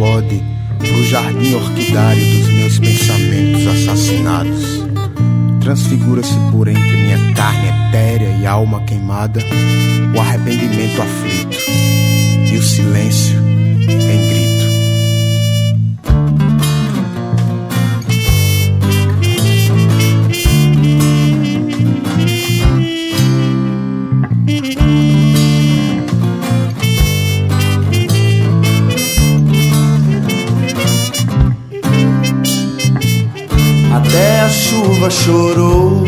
eclode pro jardim orquidário dos meus pensamentos assassinados. Transfigura-se por entre minha carne etérea e alma queimada o arrependimento aflito e o silêncio Até a chuva chorou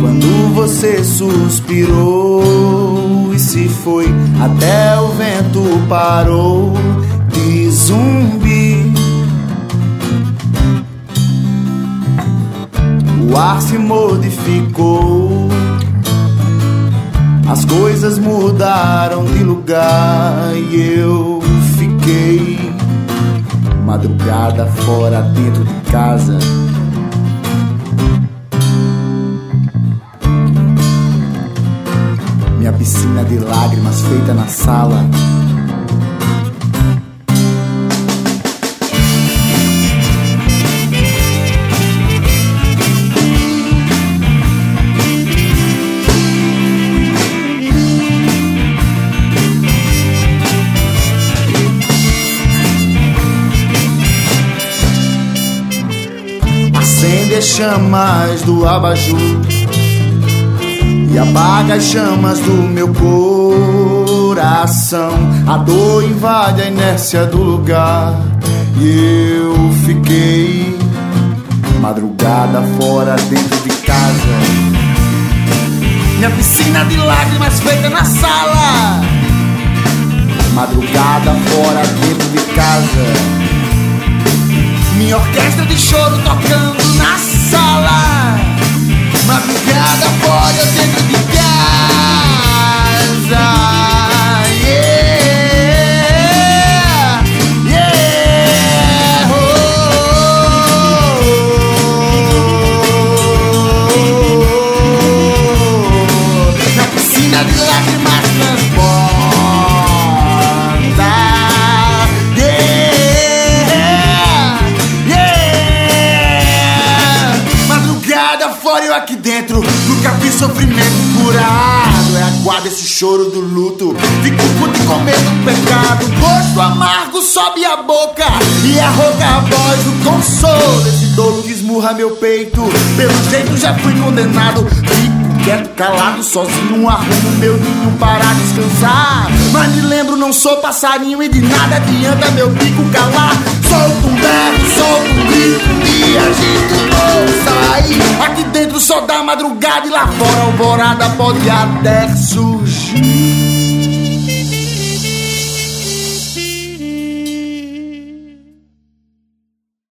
quando você suspirou e se foi. Até o vento parou de zumbi. O ar se modificou. As coisas mudaram de lugar e eu madrugada fora dentro de casa. Minha piscina de lágrimas feita na sala. Acende as chamas do abajur e apaga as chamas do meu coração. A dor invade a inércia do lugar e eu fiquei madrugada fora dentro de casa. Minha piscina de lágrimas feita na sala. Madrugada fora dentro de casa. Minha orquestra de choro tocando lágrimas transborda. Yeah, yeah. Madrugada fora eu aqui dentro. Nunca vi sofrimento curado. É a guarda esse choro do luto. Fico puto com medo do pecado. Gosto amargo sobe a boca. E a rouca a voz do consolo. Esse dor que esmurra meu peito. Pelo jeito já fui condenado. Fico quieto, calado, sozinho. Arrumo meu ninho para descansar. Mas me lembro, não sou passarinho. E de nada adianta meu bico calar. Solto um berro, solto um grito. E a gente não sai. Aqui dentro só dá madrugada. E lá fora, alvorada pode até surgir.